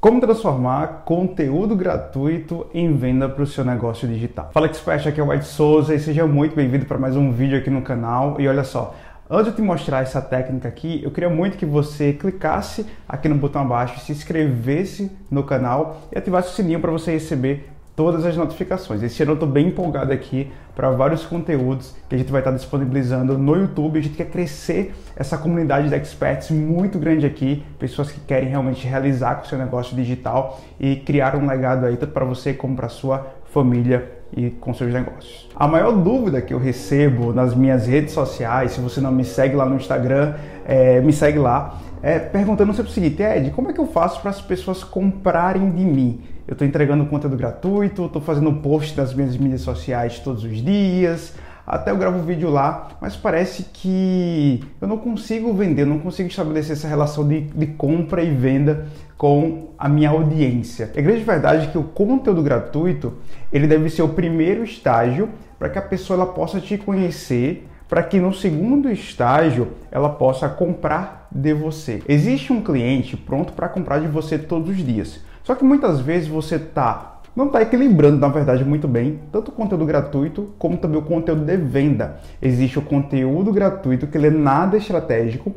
Como transformar conteúdo gratuito em venda para o seu negócio digital. Fala Expert, aqui é o White Souza e seja muito bem-vindo para mais um vídeo aqui no canal. E olha só, antes de te mostrar essa técnica aqui, eu queria muito que você clicasse aqui no botão abaixo, se inscrevesse no canal e ativasse o sininho para você receber todas as notificações. Esse ano eu estou bem empolgado aqui para vários conteúdos que a gente vai estar disponibilizando no YouTube. A gente quer crescer essa comunidade de experts muito grande aqui, pessoas que querem realmente realizar com o seu negócio digital e criar um legado aí tanto para você como para sua família e com seus negócios. A maior dúvida que eu recebo nas minhas redes sociais, se você não me segue lá no Instagram, é, me segue lá, é perguntando sempre o seguinte, Ed, como é que eu faço para as pessoas comprarem de mim? Eu estou entregando conteúdo gratuito, estou fazendo post nas minhas mídias sociais todos os dias, até eu gravo vídeo lá, mas parece que eu não consigo vender, não consigo estabelecer essa relação de, de compra e venda com a minha audiência. É grande verdade que o conteúdo gratuito ele deve ser o primeiro estágio para que a pessoa ela possa te conhecer, para que no segundo estágio ela possa comprar de você. Existe um cliente pronto para comprar de você todos os dias. Só que muitas vezes você tá não está equilibrando, na verdade, muito bem, tanto o conteúdo gratuito como também o conteúdo de venda. Existe o conteúdo gratuito que ele é nada estratégico,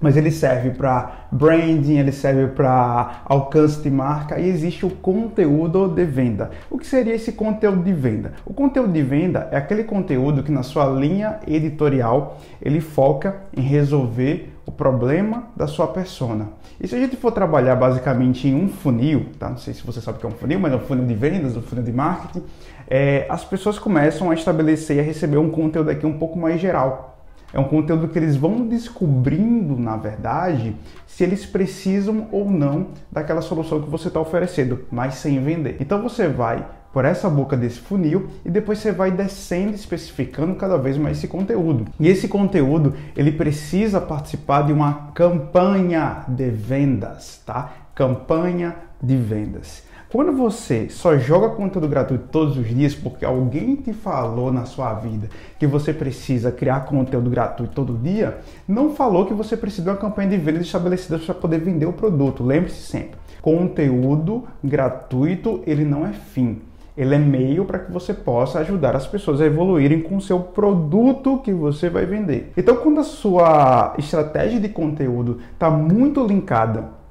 mas ele serve para branding, ele serve para alcance de marca e existe o conteúdo de venda. O que seria esse conteúdo de venda? O conteúdo de venda é aquele conteúdo que na sua linha editorial ele foca em resolver o problema da sua persona. E se a gente for trabalhar basicamente em um funil, tá? Não sei se você sabe o que é um funil, mas é um funil de vendas, um funil de marketing, é, as pessoas começam a estabelecer e a receber um conteúdo aqui um pouco mais geral. É um conteúdo que eles vão descobrindo, na verdade, se eles precisam ou não daquela solução que você está oferecendo, mas sem vender. Então você vai por essa boca desse funil e depois você vai descendo, especificando cada vez mais esse conteúdo. E esse conteúdo ele precisa participar de uma campanha de vendas, tá? Campanha de vendas. Quando você só joga conteúdo gratuito todos os dias porque alguém te falou na sua vida que você precisa criar conteúdo gratuito todo dia, não falou que você precisa de uma campanha de vendas estabelecida para poder vender o produto. Lembre-se sempre, conteúdo gratuito ele não é fim. Ele é meio para que você possa ajudar as pessoas a evoluírem com o seu produto que você vai vender. Então, quando a sua estratégia de conteúdo está muito linkada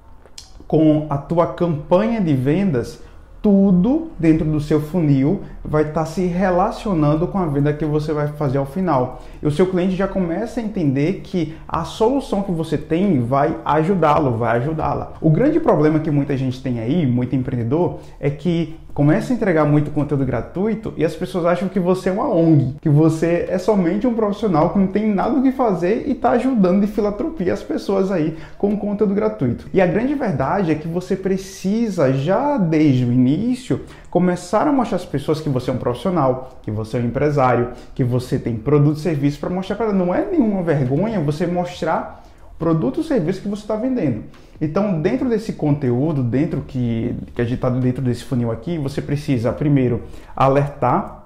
com a tua campanha de vendas, tudo dentro do seu funil vai estar tá se relacionando com a venda que você vai fazer ao final. E o seu cliente já começa a entender que a solução que você tem vai ajudá-lo, vai ajudá-la. O grande problema que muita gente tem aí, muito empreendedor, é que começa a entregar muito conteúdo gratuito e as pessoas acham que você é uma ONG, que você é somente um profissional que não tem nada o que fazer e está ajudando de filantropia as pessoas aí com conteúdo gratuito. E a grande verdade é que você precisa já desde o início começar a mostrar às pessoas que você é um profissional, que você é um empresário, que você tem produto e serviço para mostrar para. Não é nenhuma vergonha você mostrar produto ou serviço que você está vendendo. Então, dentro desse conteúdo, dentro que, que a gente está dentro desse funil aqui, você precisa primeiro alertar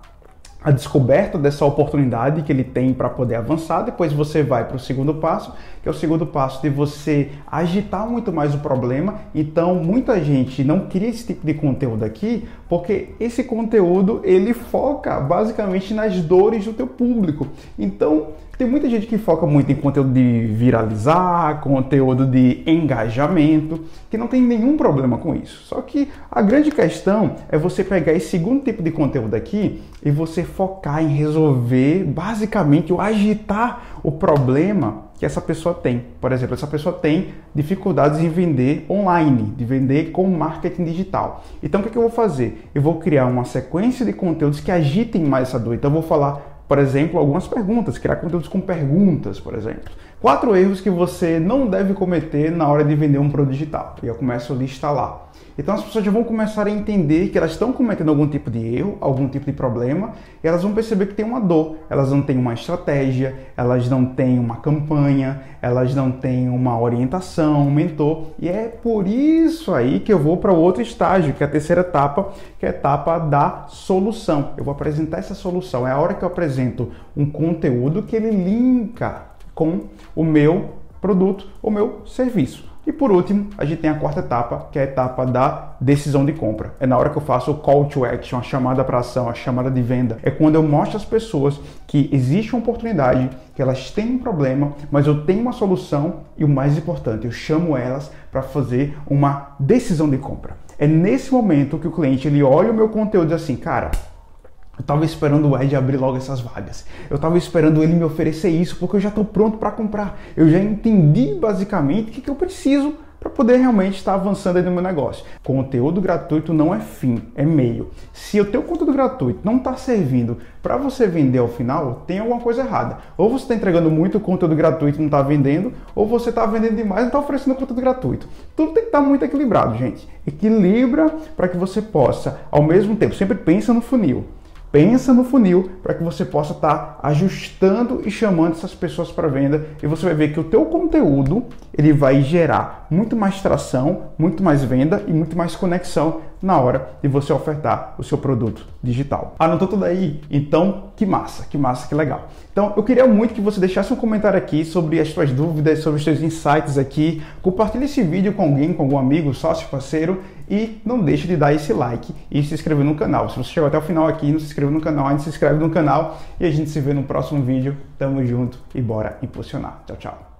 a descoberta dessa oportunidade que ele tem para poder avançar. Depois você vai para o segundo passo, que é o segundo passo de você agitar muito mais o problema. Então, muita gente não cria esse tipo de conteúdo aqui, porque esse conteúdo ele foca basicamente nas dores do teu público. Então, tem muita gente que foca muito em conteúdo de viralizar, conteúdo de engajamento, que não tem nenhum problema com isso. Só que a grande questão é você pegar esse segundo tipo de conteúdo aqui e você focar em resolver basicamente ou agitar o problema que essa pessoa tem. Por exemplo, essa pessoa tem dificuldades em vender online, de vender com marketing digital. Então o que, é eu vou fazer? Eu vou criar uma sequência de conteúdos que agitem mais essa dor. Então eu vou falar por exemplo, algumas perguntas, criar conteúdos com perguntas, por exemplo. Quatro erros que você não deve cometer na hora de vender um produto digital. E eu começo a listar lá. Então as pessoas já vão começar a entender que elas estão cometendo algum tipo de erro, algum tipo de problema, e elas vão perceber que tem uma dor. Elas não têm uma estratégia, elas não têm uma campanha, elas não têm uma orientação, um mentor. E é por isso aí que eu vou para o outro estágio, que é a terceira etapa, que é a etapa da solução. Eu vou apresentar essa solução. É a hora que eu apresento um conteúdo que ele linka com o meu produto, o meu serviço. E por último, a gente tem a quarta etapa, que é a etapa da decisão de compra. É na hora que eu faço o call to action, a chamada para ação, a chamada de venda. É quando eu mostro às pessoas que existe uma oportunidade, que elas têm um problema, mas eu tenho uma solução e o mais importante, eu chamo elas para fazer uma decisão de compra. É nesse momento que o cliente ele olha o meu conteúdo e diz assim, cara, eu estava esperando o Ed abrir logo essas vagas. Eu estava esperando ele me oferecer isso porque eu já estou pronto para comprar. Eu já entendi basicamente o que, que eu preciso para poder realmente estar avançando aí no meu negócio. Conteúdo gratuito não é fim, é meio. Se o teu conteúdo gratuito não está servindo para você vender ao final, tem alguma coisa errada. Ou você está entregando muito conteúdo gratuito e não está vendendo, ou você está vendendo demais e não está oferecendo conteúdo gratuito. Tudo tem que estar tá muito equilibrado, gente. Equilibra para que você possa, ao mesmo tempo, sempre pensa no funil pensa no funil para que você possa estar tá ajustando e chamando essas pessoas para venda e você vai ver que o teu conteúdo ele vai gerar muito mais tração, muito mais venda e muito mais conexão na hora de você ofertar o seu produto digital. Anotou tudo aí? Então, que massa, que massa, que legal. Então, eu queria muito que você deixasse um comentário aqui sobre as suas dúvidas, sobre os seus insights aqui. Compartilhe esse vídeo com alguém, com algum amigo, sócio, parceiro e não deixe de dar esse like e se inscrever no canal. Se você chegou até o final aqui e não se inscreveu no canal, ainda se inscreve no canal e a gente se vê no próximo vídeo. Tamo junto e bora impulsionar. Tchau, tchau.